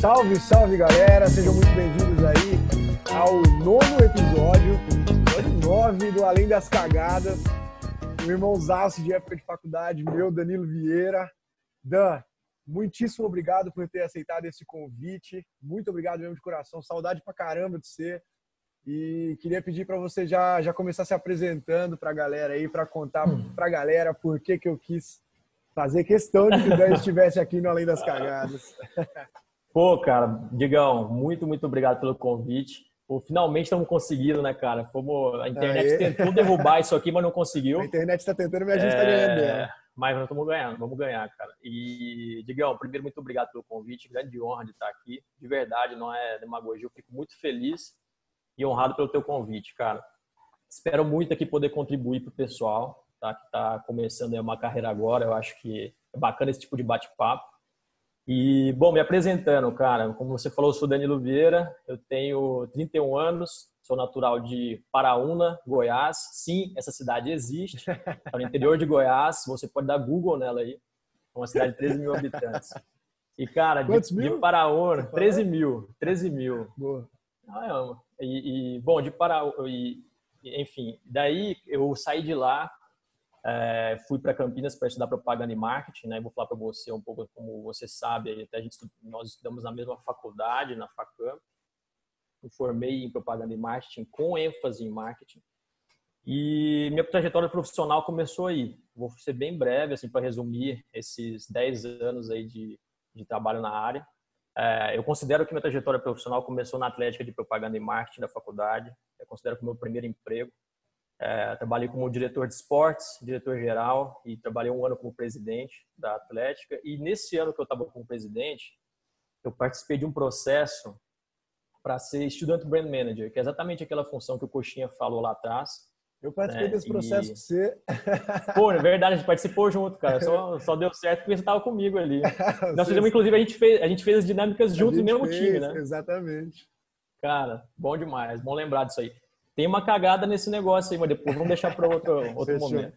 Salve, salve galera, sejam muito bem-vindos aí ao nono episódio, episódio 9 do Além das Cagadas. Meu irmãozaço de época de faculdade, meu Danilo Vieira. Dan, muitíssimo obrigado por ter aceitado esse convite. Muito obrigado mesmo de coração. Saudade pra caramba de você. E queria pedir para você já, já começar se apresentando para a galera aí, para contar hum. para a galera por que, que eu quis fazer questão de que o Dan estivesse aqui no Além das Cagadas. Pô, cara, Digão, muito, muito obrigado pelo convite. Pô, finalmente estamos conseguindo, né, cara? Fomos, a internet Aê. tentou derrubar isso aqui, mas não conseguiu. A internet está tentando, mas a gente está é... ganhando. Mas nós estamos ganhando, vamos ganhar, cara. E, Digão, primeiro, muito obrigado pelo convite. Grande honra de estar aqui. De verdade, não é demagogia. Eu fico muito feliz e honrado pelo teu convite, cara. Espero muito aqui poder contribuir para o pessoal tá, que está começando uma carreira agora. Eu acho que é bacana esse tipo de bate-papo. E, bom, me apresentando, cara, como você falou, eu sou Danilo Vieira, eu tenho 31 anos, sou natural de Paraúna, Goiás. Sim, essa cidade existe, tá no interior de Goiás, você pode dar Google nela aí. É uma cidade de 13 mil habitantes. E, cara, de, de Paraúna, 13 mil, 13 mil. Boa. Ah, e, e, bom, de Paraúna, e, enfim, daí eu saí de lá, é, fui para Campinas para estudar propaganda e marketing, né? Vou falar para você um pouco como você sabe, até a gente nós estudamos na mesma faculdade, na Facam. Me formei em propaganda e marketing com ênfase em marketing. E minha trajetória profissional começou aí. Vou ser bem breve, assim, para resumir esses 10 anos aí de, de trabalho na área. É, eu considero que minha trajetória profissional começou na Atlética de Propaganda e Marketing da faculdade. Eu considero que meu primeiro emprego. É, trabalhei como diretor de esportes, diretor geral, e trabalhei um ano como presidente da Atlética. E nesse ano que eu estava como presidente, eu participei de um processo para ser estudante brand manager, que é exatamente aquela função que o Coxinha falou lá atrás. Eu participei né? desse processo e... você. Pô, é verdade, a gente participou junto, cara. Só, só deu certo porque você estava comigo ali. Nós fizemos, inclusive, a gente fez, a gente fez as dinâmicas juntos no mesmo fez, time, né? Exatamente. Cara, bom demais, bom lembrar disso aí tem uma cagada nesse negócio aí, mas depois vamos deixar para outro, outro momento.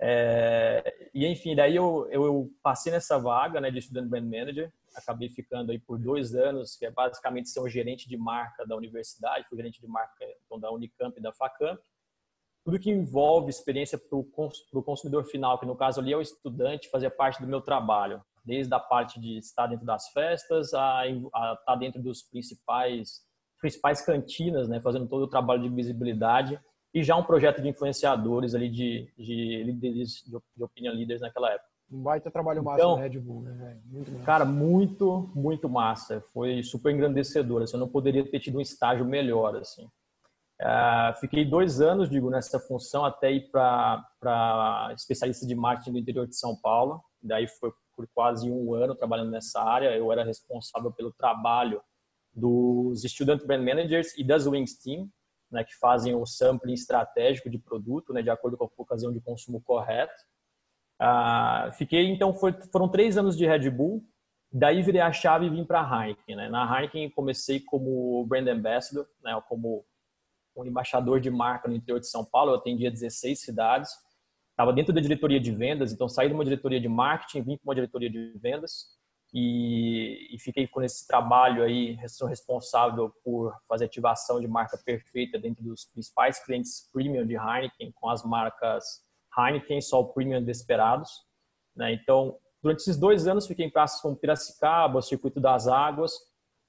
É, e enfim, daí eu, eu, passei nessa vaga né, de Student Brand Manager, acabei ficando aí por dois anos, que é basicamente ser um gerente de marca da universidade, fui gerente de marca então, da Unicamp e da Facamp. Tudo que envolve experiência para o consumidor final, que no caso ali é o estudante, fazia parte do meu trabalho, desde a parte de estar dentro das festas a, a estar dentro dos principais principais cantinas, né, fazendo todo o trabalho de visibilidade e já um projeto de influenciadores ali de, de líderes de, de opinion leaders naquela época. Um baita trabalho massa então, Red Bull, né? Muito cara, muito, muito massa. Foi super engrandecedor. Assim, eu não poderia ter tido um estágio melhor, assim. Uh, fiquei dois anos, digo, nessa função até ir para especialista de marketing do interior de São Paulo. Daí foi por quase um ano trabalhando nessa área. Eu era responsável pelo trabalho dos Student Brand Managers e das Wings Team, né, que fazem o sampling estratégico de produto, né, de acordo com a ocasião de consumo correto. Ah, fiquei, então, foi, foram três anos de Red Bull, daí virei a chave e vim para a Heineken. Né? Na Heineken comecei como Brand Ambassador, né, como um embaixador de marca no interior de São Paulo, eu atendia 16 cidades, estava dentro da diretoria de vendas, então saí de uma diretoria de marketing, vim para uma diretoria de vendas, e, e, fiquei com esse trabalho aí, sou responsável por fazer ativação de marca perfeita dentro dos principais clientes premium de Heineken, com as marcas Heineken, Sol Premium Desperados. Né? Então, durante esses dois anos, fiquei em praças como Piracicaba, Circuito das Águas,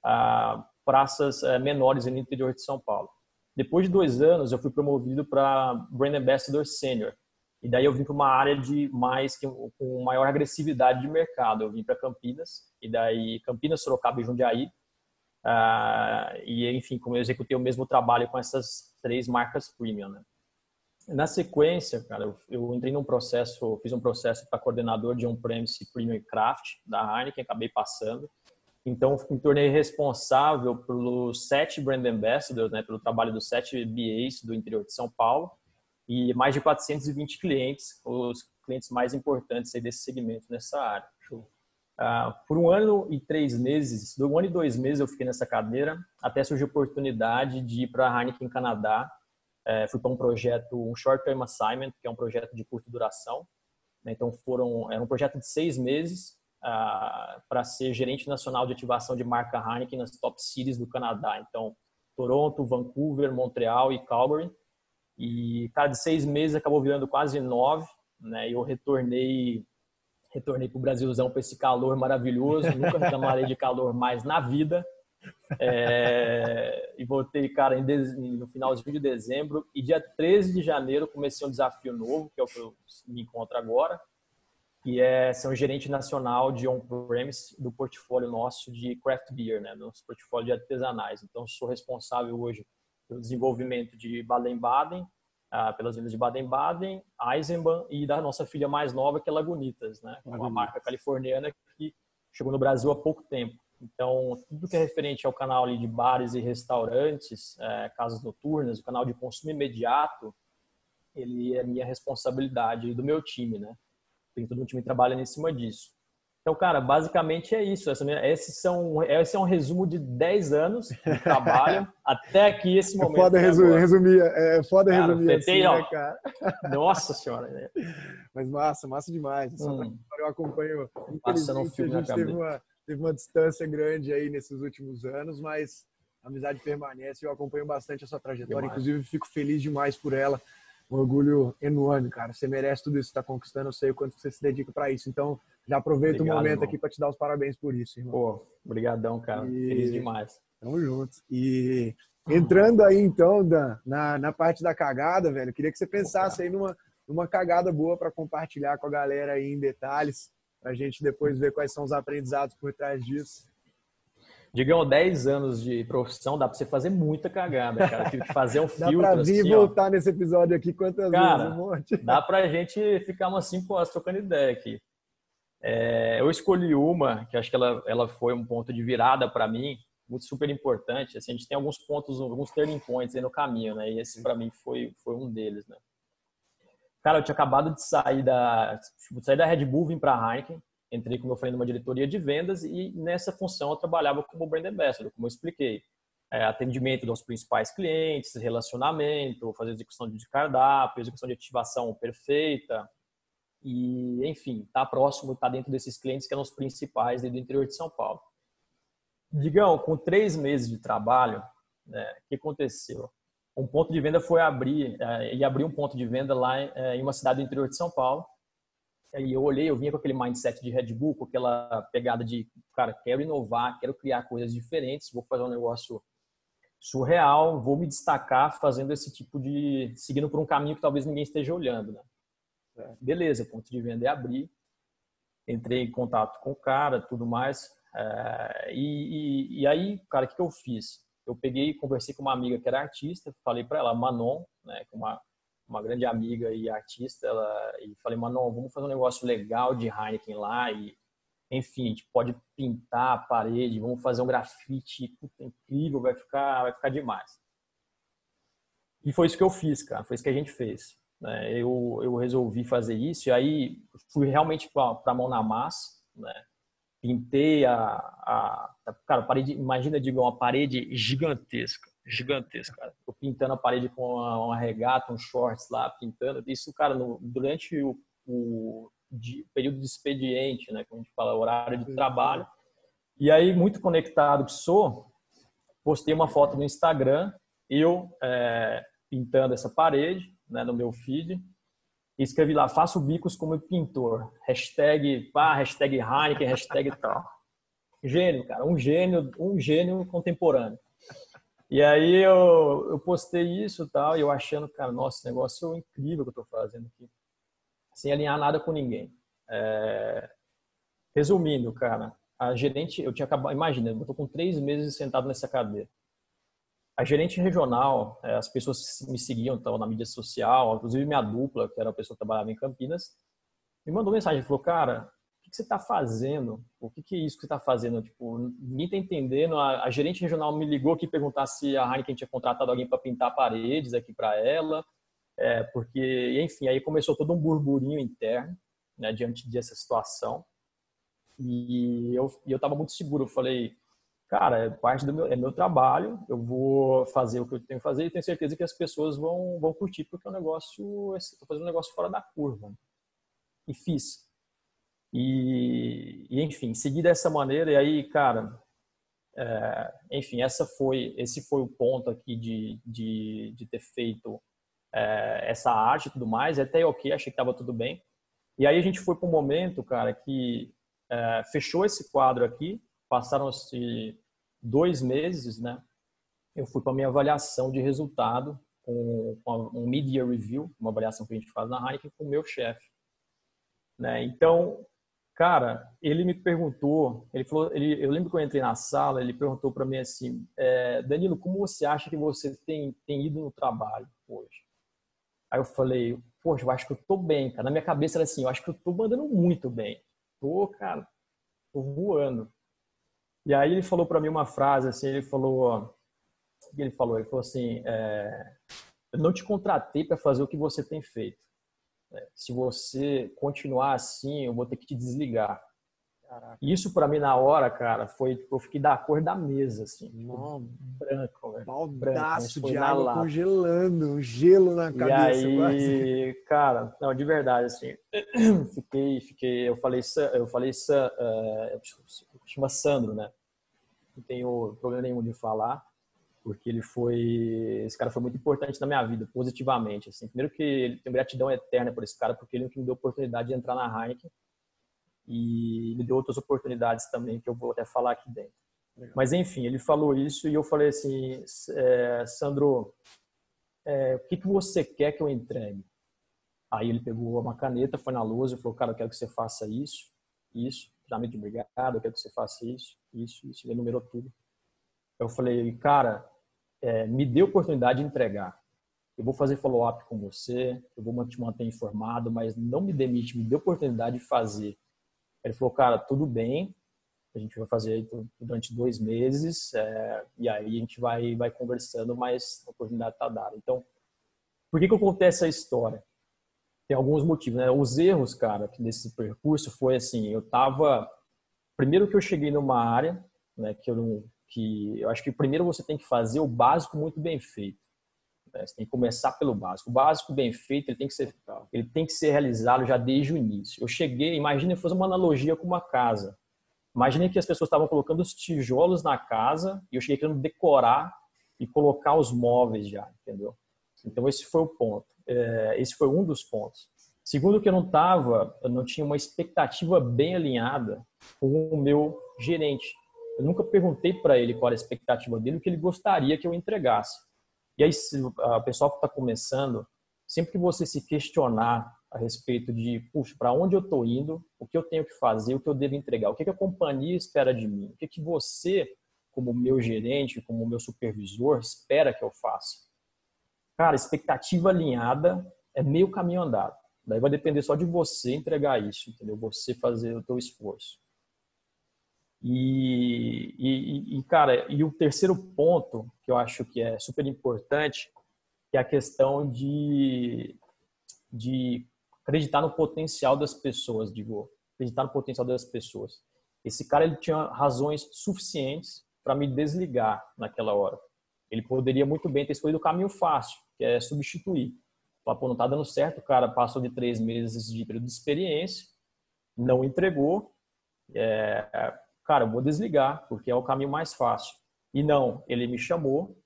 ah, praças eh, menores no interior de São Paulo. Depois de dois anos, eu fui promovido para Brand Ambassador Senior, e daí eu vim para uma área de mais com maior agressividade de mercado. Eu vim para Campinas e daí Campinas, Sorocaba e Jundiaí. Uh, e enfim, como eu executei o mesmo trabalho com essas três marcas premium, né? Na sequência, cara, eu, eu entrei num processo, fiz um processo para coordenador de on-premise Premium Craft da Heineken, acabei passando. Então, me tornei responsável pelos sete brand ambassadors, né, pelo trabalho dos sete BAs do interior de São Paulo e mais de 420 clientes, os clientes mais importantes desse segmento nessa área. Uh, por um ano e três meses, do um ano e dois meses eu fiquei nessa cadeira, até surgiu a oportunidade de ir para a Heineken Canadá. Uh, fui para um projeto, um short term assignment, que é um projeto de curta duração. Né? Então foram, era um projeto de seis meses, uh, para ser gerente nacional de ativação de marca Heineken nas top cities do Canadá. Então, Toronto, Vancouver, Montreal e Calgary. E, cara, de seis meses acabou virando quase nove, né? E eu retornei retornei para o Brasilzão para esse calor maravilhoso. Nunca reclamarei de calor mais na vida. É, e voltei, cara, no finalzinho de dezembro. E dia 13 de janeiro comecei um desafio novo, que é o que eu me encontro agora, que é ser um gerente nacional de on-premise do portfólio nosso de craft beer, né? Nosso portfólio de artesanais. Então, sou responsável hoje pelo desenvolvimento de Baden-Baden, ah, pelas vindas de Baden-Baden, Eisenbahn e da nossa filha mais nova, que é Lagunitas, né? Uma marca californiana que chegou no Brasil há pouco tempo. Então, tudo que é referente ao canal ali de bares e restaurantes, é, casas noturnas, o canal de consumo imediato, ele é minha responsabilidade e do meu time, né? Tem todo um time trabalhando em cima disso. Então, cara, basicamente é isso. Esse, são, esse é um resumo de 10 anos de trabalho até aqui esse momento. É foda resumir, resumir, é foda cara, resumir assim, ó, né, cara? Nossa senhora. Né? Mas massa, massa demais. Hum. Eu acompanho. Passando um filme a gente teve uma, teve uma distância grande aí nesses últimos anos, mas a amizade permanece. Eu acompanho bastante a sua trajetória. Demais. Inclusive, fico feliz demais por ela um orgulho enorme, cara. Você merece tudo isso que está conquistando. Eu sei o quanto você se dedica para isso. Então, já aproveito Obrigado, o momento irmão. aqui para te dar os parabéns por isso, irmão. Pô, brigadão, cara. E... Feliz demais. Tamo junto. E entrando aí, então, Dan, na, na parte da cagada, velho, queria que você pensasse aí numa, numa cagada boa para compartilhar com a galera aí em detalhes, para a gente depois ver quais são os aprendizados por trás disso. Digam 10 anos de profissão, dá para você fazer muita cagada, cara. Tive que fazer um filtro. dá para vir assim, voltar ó. nesse episódio aqui quantas cara, vezes? Um monte. Dá para a gente ficar umas 5 horas trocando ideia aqui. É, eu escolhi uma, que acho que ela, ela foi um ponto de virada para mim, muito super importante. Assim, a gente tem alguns pontos, alguns turning points no caminho, né? E esse para mim foi, foi um deles, né? Cara, eu tinha acabado de sair da, tipo, sair da Red Bull, vim para a Heineken entrei, como eu falei, numa diretoria de vendas e nessa função eu trabalhava como brand ambassador, como eu expliquei. É, atendimento dos principais clientes, relacionamento, fazer execução de cardápio, execução de ativação perfeita e, enfim, estar tá próximo, estar tá dentro desses clientes que eram os principais do interior de São Paulo. Digão, com três meses de trabalho, né, o que aconteceu? Um ponto de venda foi abrir, é, e abrir um ponto de venda lá é, em uma cidade do interior de São Paulo, e eu olhei, eu vinha com aquele mindset de Red Bull, com aquela pegada de, cara, quero inovar, quero criar coisas diferentes, vou fazer um negócio surreal, vou me destacar fazendo esse tipo de, seguindo por um caminho que talvez ninguém esteja olhando, né? Beleza, ponto de venda é abrir, entrei em contato com o cara, tudo mais, é, e, e, e, aí, cara, o que, que eu fiz? Eu peguei, conversei com uma amiga que era artista, falei para ela, Manon, né, uma uma grande amiga e artista, ela, e falei, mano, vamos fazer um negócio legal de Heineken lá e, enfim, a gente pode pintar a parede, vamos fazer um grafite, incrível, vai ficar, vai ficar demais. E foi isso que eu fiz, cara, foi isso que a gente fez. Né? Eu, eu resolvi fazer isso e aí fui realmente para a mão na massa, né? Pintei a, a, cara, parede, imagina, digo, uma parede gigantesca gigantesca, cara. Pintando a parede com uma, uma regata, um shorts lá, pintando. Isso, cara, no, durante o, o de, período de expediente, né? Como a gente fala, horário de trabalho. E aí, muito conectado que sou, postei uma foto no Instagram, eu é, pintando essa parede, né, no meu feed, e escrevi lá, faço bicos como pintor. Hashtag, pá, hashtag Heineken, hashtag tal. Gênio, cara, um gênio, um gênio contemporâneo. E aí eu, eu postei isso e tal, e eu achando, cara, nossa, esse negócio é incrível que eu tô fazendo aqui. Sem alinhar nada com ninguém. É... Resumindo, cara, a gerente, eu tinha acabado, imagina, eu tô com três meses sentado nessa cadeira. A gerente regional, é, as pessoas me seguiam então, na mídia social, inclusive minha dupla, que era a pessoa que trabalhava em Campinas, me mandou mensagem, falou, cara, que, você está fazendo? O que, que, é isso que você está fazendo? Tipo, ninguém está entendendo. A, a, gerente regional me ligou aqui perguntar se a Heineken tinha contratado alguém para pintar paredes aqui para ela, é, porque, enfim, aí começou todo um burburinho interno né, diante dessa situação. E eu estava muito seguro. Eu falei, cara, é parte do meu, é meu trabalho. Eu vou fazer o que eu tenho que fazer e tenho certeza que as pessoas vão vão curtir porque é um negócio, estou fazendo um negócio fora da curva. E fiz E, e enfim, segui dessa maneira. E aí, cara, é, enfim, essa foi, esse foi o ponto aqui de, de, de ter feito é, essa arte e tudo mais. Até ok, achei que estava tudo bem. E aí a gente foi para um momento, cara, que é, fechou esse quadro aqui. Passaram-se dois meses, né? Eu fui para minha avaliação de resultado com um media review, uma avaliação que a gente faz na Heineken com o meu chefe. Né? Então, Cara, ele me perguntou, ele falou, ele, eu lembro que eu entrei na sala, ele perguntou para mim assim, é, Danilo, como você acha que você tem, tem ido no trabalho hoje? Aí eu falei, poxa, eu acho que eu tô bem, cara. Na minha cabeça era assim, eu acho que eu tô mandando muito bem. Tô, cara, tô voando. E aí ele falou para mim uma frase assim, ele falou, ele falou, ele falou assim, é, eu não te contratei para fazer o que você tem feito. É, se você continuar assim, eu vou ter que te desligar. Caraca. Isso para mim na hora, cara, foi tipo, eu fiquei da cor da mesa, assim, tipo, branco, velho. Baldaço de água lata. congelando, gelo na cabeça. E aí, quase. cara, não, de verdade, assim, fiquei, fiquei, eu falei, eu falei, uh, chama Sandro, né? Não tenho problema nenhum de falar porque ele foi esse cara foi muito importante na minha vida positivamente assim. Primeiro que ele tem gratidão eterna por esse cara porque ele me deu a oportunidade de entrar na Heineken e me deu outras oportunidades também que eu vou até falar aqui dentro. Legal. mas enfim ele falou isso e eu falei assim é, Sandro é, o que que você quer que eu entregue? Aí ele pegou uma caneta foi na lousa e falou cara eu quero que você faça isso isso finalmente obrigado eu quero que você faça isso isso isso ele enumerou tudo eu falei, cara, é, me dê oportunidade de entregar. Eu vou fazer follow-up com você, eu vou te manter informado, mas não me demite, me dê oportunidade de fazer. Ele falou, cara, tudo bem, a gente vai fazer durante dois meses é, e aí a gente vai, vai conversando, mas a oportunidade está dada. Então, por que, que eu contei essa história? Tem alguns motivos, né? Os erros, cara, nesse percurso foi assim, eu tava... Primeiro que eu cheguei numa área né, que eu não que eu acho que primeiro você tem que fazer o básico muito bem feito. Né? Você tem que começar pelo básico. O básico bem feito ele tem que ser ele tem que ser realizado já desde o início. Eu cheguei, imagine fazer uma analogia com uma casa. Imagine que as pessoas estavam colocando os tijolos na casa e eu cheguei querendo decorar e colocar os móveis já, entendeu? Então esse foi o ponto. É, esse foi um dos pontos. Segundo que eu não estava, não tinha uma expectativa bem alinhada com o meu gerente. Eu nunca perguntei para ele qual era a expectativa dele, o que ele gostaria que eu entregasse. E aí, o pessoal que está começando, sempre que você se questionar a respeito de, puxa, para onde eu estou indo, o que eu tenho que fazer, o que eu devo entregar, o que, que a companhia espera de mim, o que, que você, como meu gerente, como meu supervisor, espera que eu faça. Cara, expectativa alinhada é meio caminho andado. Daí vai depender só de você entregar isso, entendeu? Você fazer o teu esforço. E, e, e, cara, e o terceiro ponto que eu acho que é super importante é a questão de, de acreditar no potencial das pessoas, digo, acreditar no potencial das pessoas. Esse cara ele tinha razões suficientes para me desligar naquela hora. Ele poderia muito bem ter escolhido o caminho fácil, que é substituir. Falar, pô, não tá dando certo, o cara passou de três meses de período de experiência, não entregou, é, cara, eu vou desligar, porque é o caminho mais fácil. E não, ele me chamou,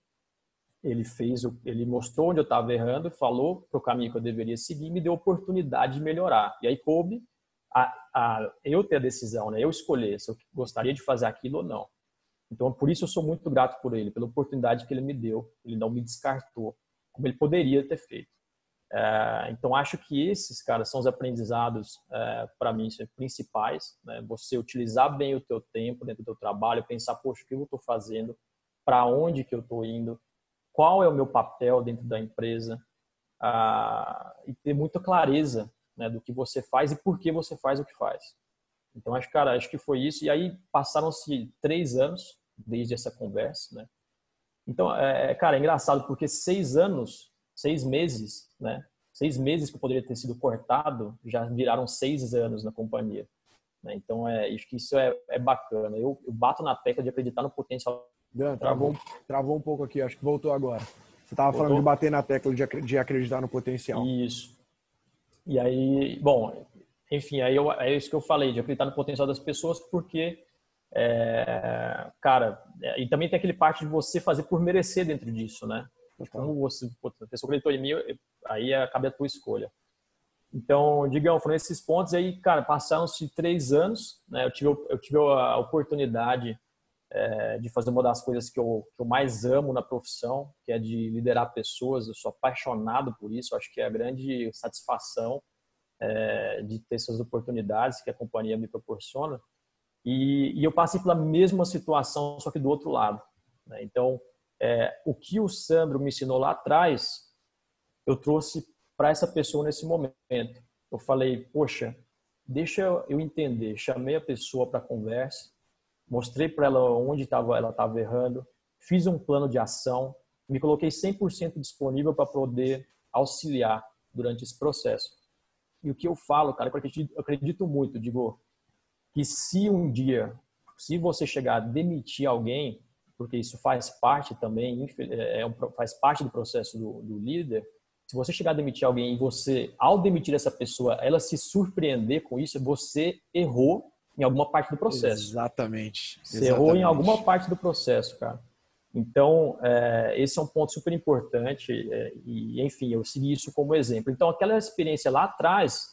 ele fez, ele mostrou onde eu estava errando, falou para o caminho que eu deveria seguir, me deu oportunidade de melhorar. E aí coube a, a, eu ter a decisão, né? Eu escolher se eu gostaria de fazer aquilo ou não. Então, por isso eu sou muito grato por ele, pela oportunidade que ele me deu. Ele não me descartou, como ele poderia ter feito. É, então, acho que esses, cara, são os aprendizados, é, para mim, principais. Né? Você utilizar bem o teu tempo dentro do teu trabalho, pensar, poxa, o que eu estou fazendo? Para onde que eu estou indo? Qual é o meu papel dentro da empresa? Ah, e ter muita clareza né, do que você faz e por que você faz o que faz. Então, acho, cara, acho que foi isso. E aí, passaram-se três anos desde essa conversa, né? Então, é, cara, é engraçado porque seis anos seis meses, né? Seis meses que eu poderia ter sido cortado já viraram seis anos na companhia. Né? Então, é, acho que isso é, é bacana. Eu, eu, bato na tecla de acreditar no potencial. Dan, travou, travou um pouco aqui, acho que voltou agora. Você estava falando de bater na tecla de, de acreditar no potencial. Isso. E aí, bom, enfim, aí eu, é isso que eu falei, de acreditar no potencial das pessoas, porque, é, cara, é, e também tem aquele parte de você fazer por merecer dentro disso, né? Como você, a pessoa acreditou em mim, aí acaba a tua escolha. Então, Digão, foram esses pontos aí, cara, passaram-se três anos, né? Eu tive, eu tive a oportunidade é, de fazer uma das coisas que eu, que eu mais amo na profissão, que é de liderar pessoas. Eu sou apaixonado por isso, acho que é a grande satisfação é, de ter essas oportunidades que a companhia me proporciona. E, e eu passei pela mesma situação, só que do outro lado. Né? Então, é, o que o Sandro me ensinou lá atrás, eu trouxe para essa pessoa nesse momento. Eu falei, poxa, deixa eu entender. Chamei a pessoa para conversa, mostrei para ela onde tava, ela estava errando, fiz um plano de ação, me coloquei 100% disponível para poder auxiliar durante esse processo. E o que eu falo, cara, eu acredito, eu acredito muito, digo, que se um dia, se você chegar a demitir alguém, porque isso faz parte também, é, é faz parte do processo do, do líder, se você chegar a demitir alguém e você, ao demitir essa pessoa, ela se surpreender com isso, você errou em alguma parte do processo. Exatamente. Você Exatamente. errou em alguma parte do processo, cara. Então, é, esse é um ponto super importante é, e, enfim, eu segui isso como exemplo. Então, aquela experiência lá atrás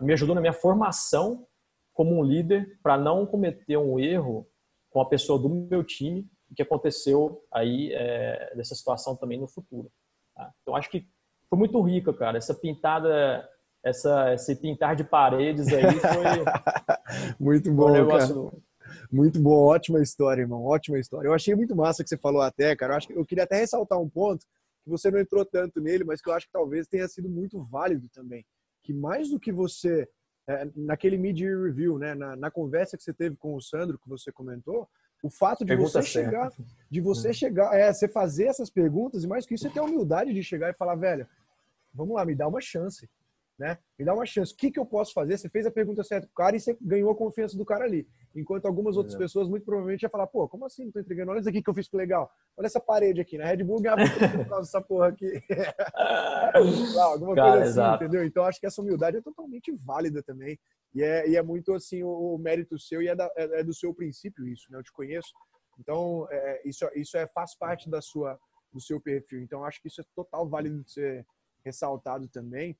me ajudou na minha formação como um líder para não cometer um erro com a pessoa do meu time que aconteceu aí é, dessa situação também no futuro. Tá? Então, acho que foi muito rica, cara. Essa pintada essa, esse pintar de paredes aí foi. muito bom, um negócio... cara. Muito bom, ótima história, irmão, ótima história. Eu achei muito massa que você falou até, cara. Eu, acho que eu queria até ressaltar um ponto que você não entrou tanto nele, mas que eu acho que talvez tenha sido muito válido também. Que mais do que você, é, naquele mid-year review, né, na, na, conversa que você teve com o Sandro, que você comentou, o fato de Pergunta você certa. chegar, de você uhum. chegar, é, você fazer essas perguntas, e mais que isso, você ter a humildade de chegar e falar, velho, vamos lá, me dá uma chance né? Me dá uma chance. O que, que eu posso fazer? Você fez a pergunta certa pro cara e você ganhou a confiança do cara ali. Enquanto algumas outras é. pessoas muito provavelmente ia falar, pô, como assim não tô entregando? Olha isso aqui que eu fiz que legal. Olha essa parede aqui, na né? Red Bull ganhava por causa dessa porra aqui. alguma cara, coisa assim, exato. entendeu? Então acho que essa humildade é totalmente válida também. E é, e é muito assim o, o mérito seu e é, da, é, é, do seu princípio isso, né? Eu te conheço. Então, é, isso, isso é, faz parte da sua, do seu perfil. Então, acho que isso é total válido de ser ressaltado também.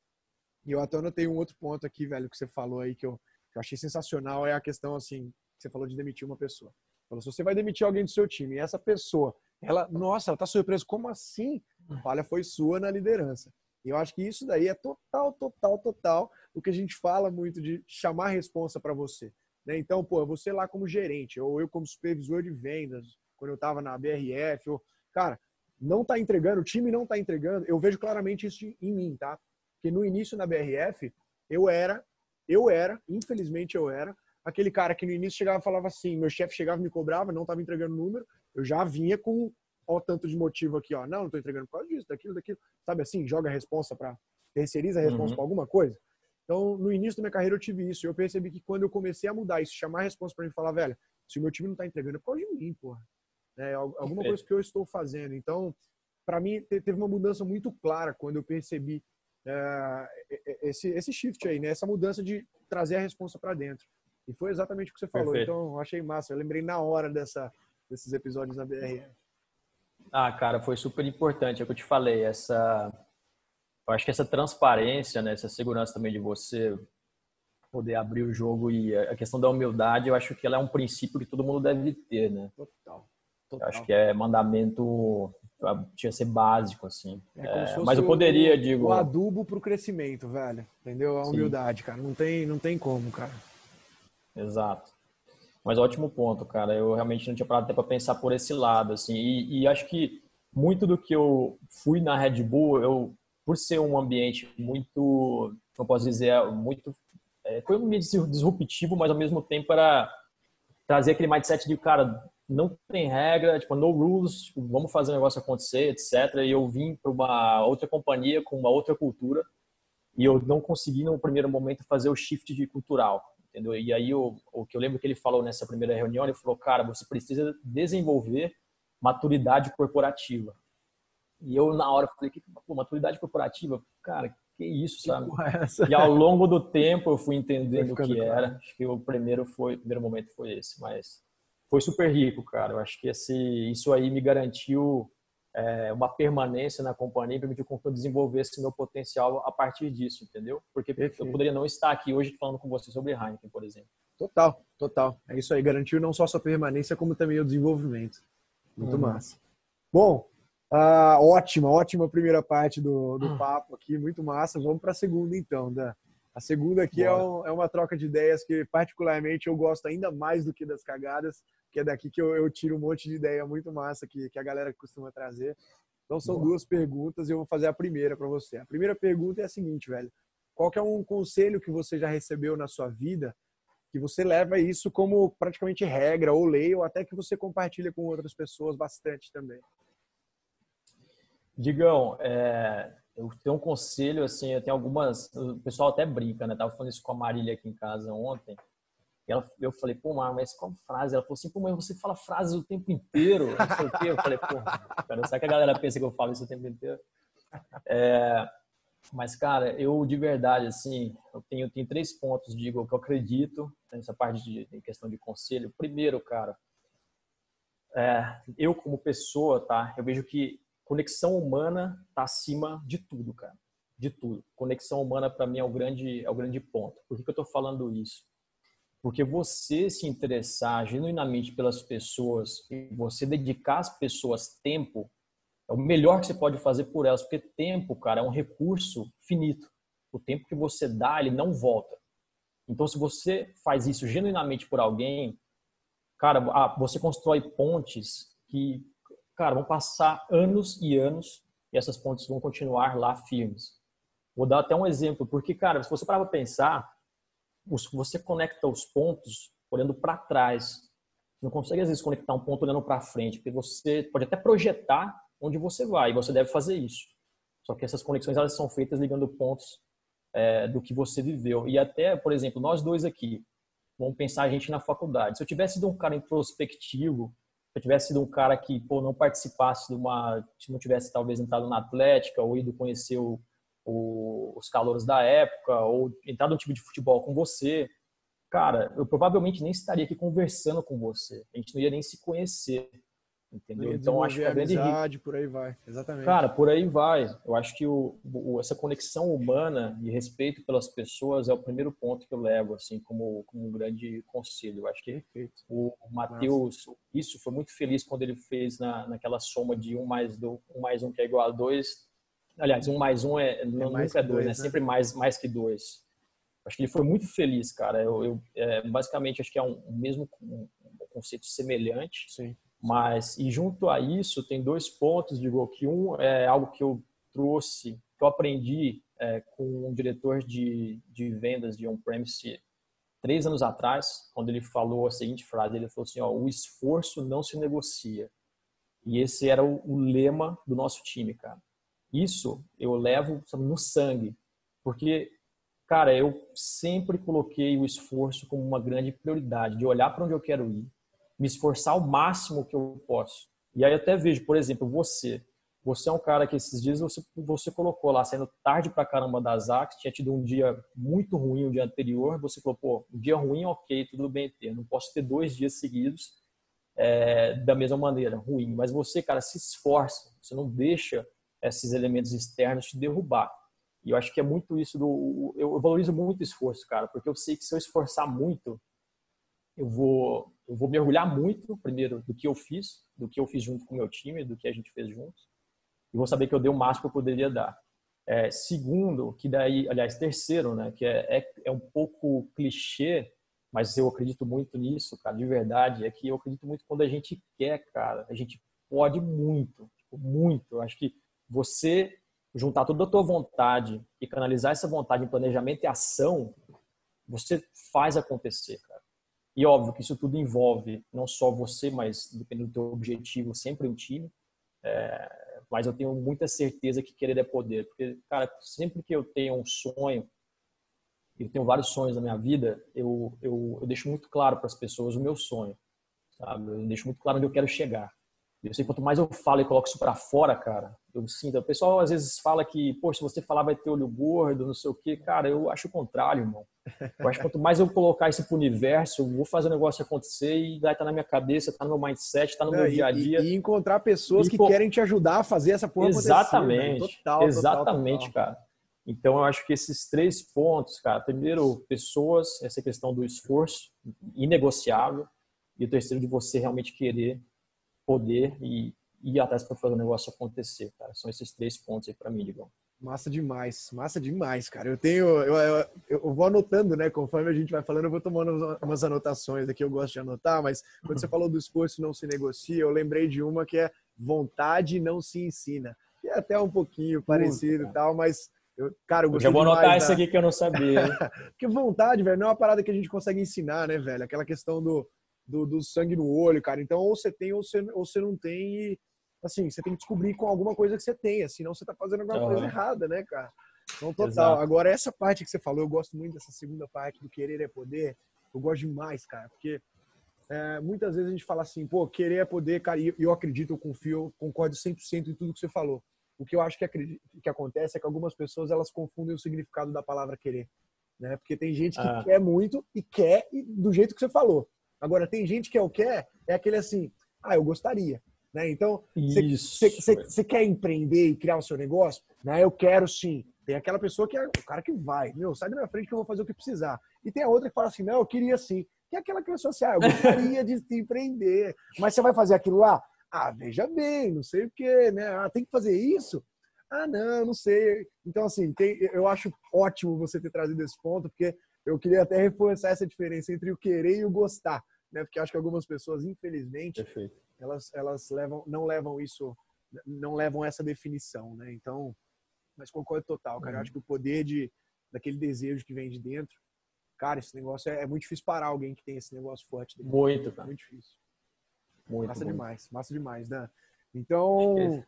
E eu até anotei um outro ponto aqui, velho, que você falou aí que eu, que eu achei sensacional, é a questão, assim, você falou de demitir uma pessoa. Falou, se você vai demitir alguém do seu time e essa pessoa, ela, nossa, ela tá surpresa, como assim? A falha foi sua na liderança. E eu acho que isso daí é total, total, total o que a gente fala muito de chamar a responsa para você. Né? Então, pô, você lá como gerente, ou eu como supervisor de vendas, quando eu estava na BRF, ou, cara, não tá entregando, o time não tá entregando, eu vejo claramente isso em mim, tá? Porque no início na BRF, eu era, eu era, infelizmente eu era, aquele cara que no início chegava e falava assim, meu chefe chegava e me cobrava, não estava entregando número, eu já vinha com ó tanto de motivo aqui, ó, não, não estou entregando por causa disso, daquilo, daquilo, sabe assim, joga a responsa para terceiriza a resposta uhum. para alguma coisa. Então, no início da minha carreira eu tive isso, eu percebi que quando eu comecei a mudar isso, chamar a resposta para mim falar, velho, se o meu time não está entregando é por causa de mim, porra. É alguma coisa que eu estou fazendo. Então, para mim teve uma mudança muito clara quando eu percebi esse, esse shift aí, né? Essa mudança de trazer a resposta para dentro. E foi exatamente o que você falou. Perfeito. Então, eu achei massa. Eu lembrei na hora dessa, desses episódios na BRF. Ah, cara, foi super importante. É o que eu te falei. Essa, eu acho que essa transparência, né? essa segurança também de você poder abrir o jogo e a questão da humildade, eu acho que ela é um princípio que todo mundo deve ter, né? Total. Total. Eu acho que é mandamento tinha que ser básico, assim. É é, mas eu poderia, o, digo. O adubo para o crescimento, velho. Entendeu? A humildade, Sim. cara. Não tem, não tem como, cara. Exato. Mas ótimo ponto, cara. Eu realmente não tinha parado até para pensar por esse lado, assim. E, e, acho que muito do que eu fui na Red Bull, eu, por ser um ambiente muito, como posso dizer, muito. É, foi um ambiente disruptivo, mas ao mesmo tempo era trazer aquele mindset de, cara, não tem regra, tipo, no rules, tipo, vamos fazer o negócio acontecer, etc. E eu vim para uma outra companhia com uma outra cultura e eu não consegui no primeiro momento fazer o shift de cultural, entendeu? E aí o, o que eu lembro que ele falou nessa primeira reunião, ele falou, cara, você precisa desenvolver maturidade corporativa. E eu na hora falei, que pô, maturidade corporativa, cara, que isso, sabe? É e ao longo do tempo eu fui entendendo o que claro. era. Acho que o primeiro foi, o primeiro momento foi esse, mas foi super rico, cara. Eu acho que esse, isso aí me garantiu é, uma permanência na companhia, permitiu que eu desenvolvesse meu potencial a partir disso, entendeu? Porque Perfeito. eu poderia não estar aqui hoje falando com você sobre Heineken, por exemplo. Total, total. É isso aí. Garantiu não só a sua permanência, como também o desenvolvimento. Muito uhum. massa. Bom, uh, ótima, ótima primeira parte do, do uhum. papo aqui, muito massa. Vamos para a segunda então, Dan. A segunda aqui é, um, é, uma troca de ideias que, particularmente, eu gosto ainda mais do que das cagadas, que é daqui que eu, eu tiro um monte de ideia muito massa que, que a galera costuma trazer. Então, são Boa. duas perguntas e eu vou fazer a primeira para você. A primeira pergunta é a seguinte, velho. Qual que é um conselho que você já recebeu na sua vida que você leva isso como praticamente regra ou lei, ou até que você compartilha com outras pessoas bastante também? Digão, é, eu tenho um conselho, assim, eu tenho algumas. O pessoal até brinca, né? Tava falando isso com a Marília aqui em casa ontem. Ela, eu falei, pô, mas qual frase? Ela falou assim, pô, mas você fala frases o tempo inteiro, não sei o. Eu falei, pô, cara, será que a galera pensa que eu falo isso o tempo inteiro? É, mas, cara, eu de verdade, assim, eu tenho, tenho três pontos, digo, que eu acredito nessa parte de, de questão de conselho. Primeiro, cara, é, eu como pessoa, tá? Eu vejo que conexão humana está acima de tudo, cara. De tudo. Conexão humana, para mim, é o grande, é o grande ponto. Por que, que eu estou falando isso? Porque você se interessar genuinamente pelas pessoas e você dedicar às pessoas tempo é o melhor que você pode fazer por elas. Porque tempo, cara, é um recurso finito. O tempo que você dá, ele não volta. Então, se você faz isso genuinamente por alguém, cara, você constrói pontes que cara, vão passar anos e anos e essas pontes vão continuar lá firmes. Vou dar até um exemplo, porque, cara, se você parar para pensar, você conecta os pontos olhando para trás. Você não consegue, às vezes, conectar um ponto olhando para frente, porque você pode até projetar onde você vai, e você deve fazer isso. Só que essas conexões, elas são feitas ligando pontos é, do que você viveu. E até, por exemplo, nós dois aqui, vamos pensar a gente na faculdade. Se eu tivesse sido um cara introspectivo, se eu tivesse sido um cara que pô, não participasse de uma. Se não tivesse talvez entrado na Atlética ou ido conhecer o, o, os calouros da época ou entrado no time de futebol com você, cara, eu provavelmente nem estaria aqui conversando com você. A gente não ia nem se conhecer. Entendeu? Então acho que a grande amizade, por aí vai, exatamente. Cara, por aí vai. Eu acho que o, o, essa conexão humana e respeito pelas pessoas é o primeiro ponto que eu levo assim como, como um grande conselho. Eu acho que Perfeito. o Matheus isso foi muito feliz quando ele fez na, naquela soma de um mais do, um mais um que é igual a dois. Aliás, um mais um é, é não, nunca é dois, dois né? né? Sempre mais mais que dois. Acho que ele foi muito feliz, cara. Eu, eu é, basicamente acho que é um, um mesmo um, um conceito semelhante. Sim mas, e junto a isso, tem dois pontos, digo, que um é algo que eu trouxe, que eu aprendi é, com um diretor de, de vendas de on-premise três anos atrás, quando ele falou a seguinte frase, ele falou assim, ó, o esforço não se negocia. E esse era o, o lema do nosso time, cara. Isso eu levo sabe, no sangue, porque, cara, eu sempre coloquei o esforço como uma grande prioridade, de olhar para onde eu quero ir, me esforçar ao máximo que eu posso. E aí até vejo, por exemplo, você. Você é um cara que esses dias você, você colocou lá, saindo tarde pra caramba das Ax, tinha tido um dia muito ruim o dia anterior, você falou, pô, um dia ruim, ok, tudo bem ter, não posso ter dois dias seguidos é, da mesma maneira, ruim. Mas você, cara, se esforça, você não deixa esses elementos externos te derrubar. E eu acho que é muito isso do. Eu valorizo muito o esforço, cara, porque eu sei que se eu esforçar muito, eu vou, eu vou mergulhar muito, primeiro, do que eu fiz, do que eu fiz junto com o meu time, do que a gente fez juntos, e vou saber que eu dei o máximo que eu poderia dar. É, segundo, que daí, aliás, terceiro, né, que é, é, é, um pouco clichê, mas eu acredito muito nisso, cara, de verdade, é que eu acredito muito quando a gente quer, cara, a gente pode muito, tipo, muito. Eu acho que você juntar toda a tua vontade e canalizar essa vontade em planejamento e ação, você faz acontecer, cara. E óbvio que isso tudo envolve não só você, mas dependendo do teu objetivo, sempre um time. É, mas eu tenho muita certeza que querer é poder, porque cara, sempre que eu tenho um sonho, eu tenho vários sonhos na minha vida, eu eu, eu deixo muito claro para as pessoas o meu sonho, sabe? Eu deixo muito claro onde eu quero chegar. Eu sei quanto mais eu falo e coloco isso para fora, cara, eu sinto. O pessoal às vezes fala que, poxa, se você falar vai ter olho gordo, não sei o quê. Cara, eu acho o contrário, irmão. Eu acho que quanto mais eu colocar isso pro universo, eu vou fazer o negócio acontecer e vai estar tá na minha cabeça, tá no meu mindset, tá no não, meu dia a dia. E, e encontrar pessoas e, que pô, querem te ajudar a fazer essa porra Exatamente. Acontecer, total, exatamente, total, total. cara. Então eu acho que esses três pontos, cara, primeiro, pessoas, essa questão do esforço inegociável, e o terceiro de você realmente querer poder e ir atrás para fazer o negócio acontecer, cara. São esses três pontos aí para mim, Digão. Massa demais, massa demais, cara. Eu tenho, eu, eu, eu, vou anotando, né? Conforme a gente vai falando, eu vou tomando umas anotações aqui. Eu gosto de anotar, mas quando você falou do esforço não se negocia, eu lembrei de uma que é vontade não se ensina. Que é até um pouquinho parecido e tal, mas eu, cara, eu, eu já vou anotar isso aqui que eu não sabia. Porque vontade, velho, não é uma parada que a gente consegue ensinar, né, velho? Aquela questão do do, do, sangue no olho, cara. Então, ou você tem ou você, ou você não tem. E, assim, você tem que descobrir com alguma coisa que você tenha, senão você tá fazendo alguma uhum. coisa errada, né, cara? Então, total. Exato. Agora, essa parte que você falou, eu gosto muito dessa segunda parte do querer é poder. Eu gosto demais, cara, porque é, muitas vezes a gente fala assim, pô, querer é poder, cara, e eu acredito, eu confio, eu concordo 100% em tudo que você falou. O que eu acho que, acredito, que acontece é que algumas pessoas elas confundem o significado da palavra querer. Né? Porque tem gente que ah. quer muito e quer do jeito que você falou. Agora, tem gente que é o quer, é aquele assim, ah, eu gostaria. Né? Então, você quer empreender e criar o seu negócio? Né? Eu quero sim. Tem aquela pessoa que é o cara que vai, meu, sai da minha frente que eu vou fazer o que precisar. E tem a outra que fala assim, não, eu queria sim. Que é aquela pessoa assim, ah, eu gostaria de empreender. Mas você vai fazer aquilo lá? Ah, veja bem, não sei o quê, né? Ah, tem que fazer isso? Ah, não, não sei. Então, assim, tem, eu acho ótimo você ter trazido esse ponto, porque eu queria até reforçar essa diferença entre o querer e o gostar né? Porque acho que algumas pessoas, infelizmente, Perfeito. elas elas levam não levam isso não levam essa definição, né? Então, mas concordo total, cara. Uhum. Eu acho que o poder de daquele desejo que vem de dentro, cara, esse negócio é, é muito difícil parar alguém que tem esse negócio forte. Dentro. Muito, cara. Muito difícil. Muito, massa muito. demais, massa demais, né? Então,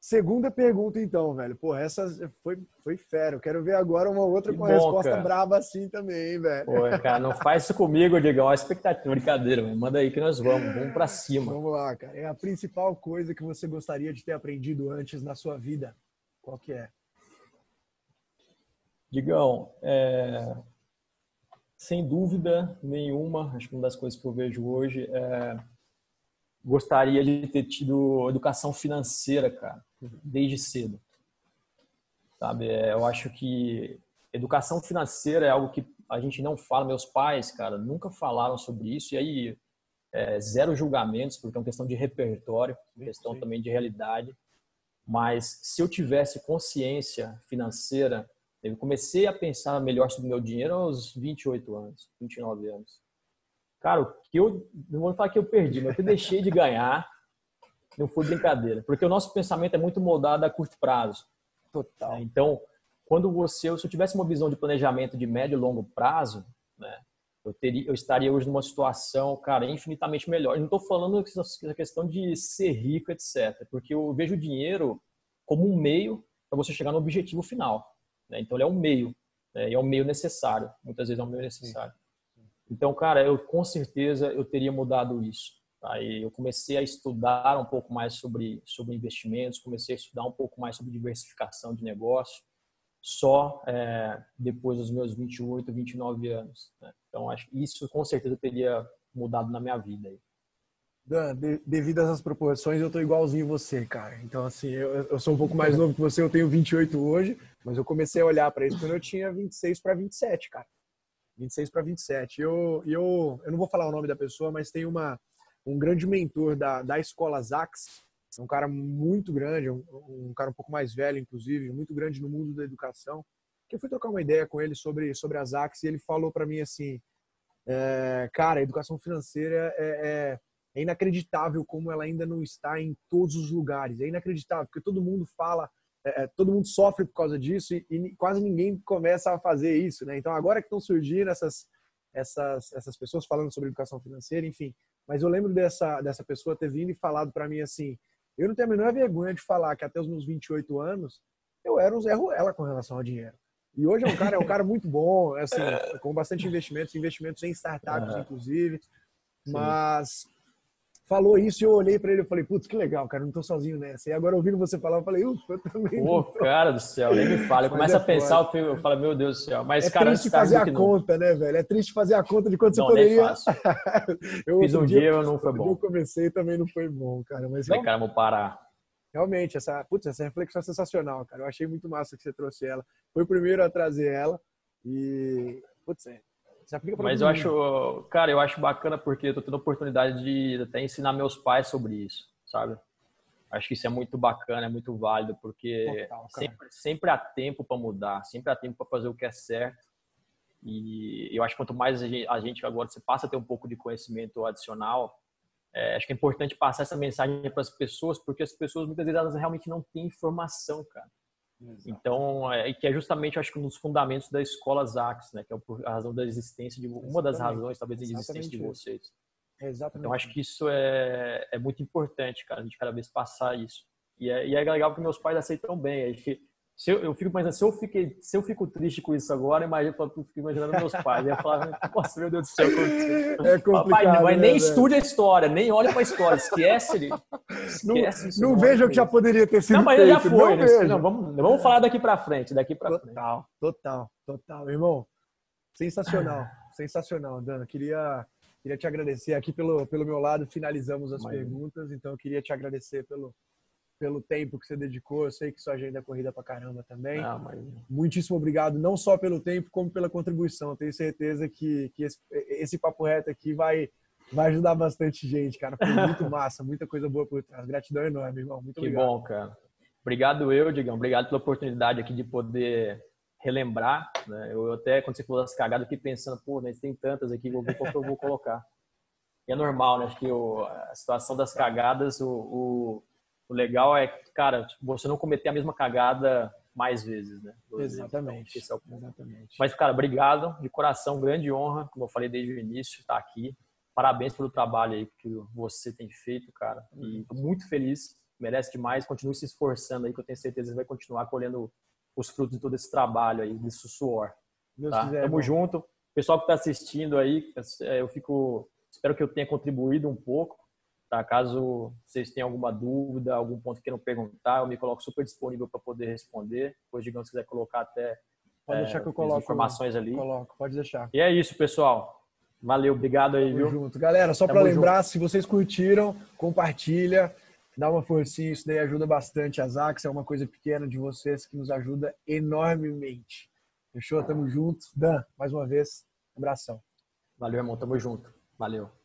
Segunda pergunta, então, velho. Pô, essa foi, foi fera. Eu quero ver agora uma outra que com a resposta braba assim também, velho. Pô, cara, não faz isso comigo, Diego. Olha a expectativa. Brincadeira, velho. Manda aí que nós vamos. Vamos pra cima. Vamos lá, cara. É a principal coisa que você gostaria de ter aprendido antes na sua vida. Qual que é? Digão, é... sem dúvida nenhuma, acho que uma das coisas que eu vejo hoje é gostaria de ter tido educação financeira, cara, desde cedo. Sabe, é, eu acho que educação financeira é algo que a gente não fala. Meus pais, cara, nunca falaram sobre isso. E aí, é, zero julgamentos, porque é uma questão de repertório, questão Sim. também de realidade. Mas se eu tivesse consciência financeira, eu comecei a pensar melhor sobre o meu dinheiro aos 28 anos, 29 anos. Cara, o que eu não vou falar que eu perdi, mas que eu deixei de ganhar não foi brincadeira, porque o nosso pensamento é muito moldado a curto prazo. Total. É, então, quando você, se eu tivesse uma visão de planejamento de médio e longo prazo, né, eu teria, eu estaria hoje numa situação, cara, infinitamente melhor. Eu não estou falando essa questão de ser rico, etc, porque eu vejo o dinheiro como um meio para você chegar no objetivo final. Né? Então, ele é um meio, né? e é um meio necessário. Muitas vezes é um meio necessário. Sim. Então, cara, eu com certeza eu teria mudado isso. Aí eu comecei a estudar um pouco mais sobre, sobre investimentos, comecei a estudar um pouco mais sobre diversificação de negócio, só é, depois dos meus 28, 29 anos. Né? Então, acho isso com certeza teria mudado na minha vida. Aí. Dan, devido a essas proporções, eu tô igualzinho você, cara. Então, assim, eu, eu sou um pouco mais novo que você, eu tenho 28 hoje, mas eu comecei a olhar para isso quando eu tinha 26 para 27, cara. 26 para 27. Eu, eu, eu não vou falar o nome da pessoa, mas tem uma, um grande mentor da, da escola Zax, um cara muito grande, um, um, cara um pouco mais velho, inclusive, muito grande no mundo da educação, que eu fui trocar uma ideia com ele sobre, sobre a Zax e ele falou para mim assim, é, cara, a educação financeira é, é, é inacreditável como ela ainda não está em todos os lugares. É inacreditável, porque todo mundo fala é, é, todo mundo sofre por causa disso e, e, quase ninguém começa a fazer isso, né? Então agora que estão surgindo essas essas essas pessoas falando sobre educação financeira, enfim. Mas eu lembro dessa dessa pessoa ter vindo e falado para mim assim: eu não tenho a menor vergonha de falar que até os meus 28 anos eu era um Zé Ruela com relação ao dinheiro. E hoje é um cara é um cara muito bom, assim, com bastante investimentos, investimentos em startups, inclusive. Mas falou isso e eu olhei para ele e falei, putz, que legal, cara, não tô sozinho nessa. E agora ouvindo você falar, eu falei, eu também. Pô, cara do céu, nem me fala. Eu começo é a pensar, eu falo, meu Deus do céu. Mas, é cara, triste fazer a conta, né, velho? É triste fazer a conta de quanto não, você poderia. eu, Fiz um dia, dia não foi bom. Eu comecei também não foi bom, cara. Mas falei, cara, vou parar. Realmente, essa, putz, essa reflexão é sensacional, cara. Eu achei muito massa que você trouxe ela. Foi o primeiro a trazer ela. E, putz, é, mas eu mundo. acho, cara, eu acho bacana porque eu tô tendo a oportunidade de até ensinar meus pais sobre isso, sabe? Acho que isso é muito bacana, é muito válido, porque Total, sempre, sempre há tempo para mudar, sempre há tempo para fazer o que é certo. E eu acho que quanto mais a gente, a gente agora você passa a ter um pouco de conhecimento adicional, é, acho que é importante passar essa mensagem para as pessoas, porque as pessoas muitas vezes elas realmente não têm informação, cara. Exato. Então, é, que é justamente, acho que um dos fundamentos da escola Zax, né? Que é a razão da existência de uma das razões, talvez, da existência de vocês. Exatamente. Então, acho que isso é, é muito importante, cara, a gente cada vez passar isso. E é, e é legal que meus pais aceitam bem. A gente, se eu, eu fico pensando, se eu, fiquei, se eu fico triste com isso agora, imagina, eu fico imaginando meus pais. Eu ia falar, nossa, meu Deus do céu, é complicado. Papai, não, né, nem estude a história, nem olhe para a história, esquece, esquece Não, não veja o que já poderia ter sido. Não, mas feito, já foi. Né? Não, vamos, vamos falar daqui para frente, daqui para frente. Total, total, total. Irmão, sensacional, sensacional, Dana. Queria, queria te agradecer aqui pelo, pelo meu lado, finalizamos as perguntas, então eu queria te agradecer pelo pelo tempo que você dedicou. Eu sei que sua agenda é corrida pra caramba também. Ah, mas... Muitíssimo obrigado, não só pelo tempo, como pela contribuição. tenho certeza que, que esse, esse papo reto aqui vai, vai ajudar bastante gente, cara. Foi muito massa, muita coisa boa por trás. Gratidão enorme, irmão. Muito que obrigado. bom, cara. Obrigado eu, Digão. Obrigado pela oportunidade aqui de poder relembrar. Né? Eu até, quando você falou das cagadas, fiquei pensando, pô, né, tem tantas aqui, vou ver qual que eu vou colocar. E é normal, né? Acho que o, a situação das cagadas, o, o o legal é, cara, tipo, você não cometer a mesma cagada mais vezes, né? Exatamente. Então, é. Exatamente. Mas, cara, obrigado, de coração, grande honra, como eu falei desde o início, estar tá aqui. Parabéns pelo trabalho aí que você tem feito, cara. E tô muito feliz, merece demais. Continue se esforçando aí, que eu tenho certeza que vai continuar colhendo os frutos de todo esse trabalho aí, desse suor. Deus tá? quiser, Tamo irmão. junto. Pessoal que está assistindo aí, é, eu fico. Espero que eu tenha contribuído um pouco. Tá? Caso vocês tenham alguma dúvida, algum ponto que queiram perguntar, eu me coloco super disponível para poder responder. Depois, digamos, se quiser colocar até pode deixar é, que eu coloco informações ali. Coloco, pode deixar. E é isso, pessoal. Valeu, obrigado aí, Tamo viu? junto. Galera, só para lembrar, junto. se vocês curtiram, compartilha, dá uma forcinha, isso daí ajuda bastante. A Zax é uma coisa pequena de vocês que nos ajuda enormemente. Fechou? Tamo junto. Dan, mais uma vez, abração. Valeu, irmão. Tamo junto. Valeu.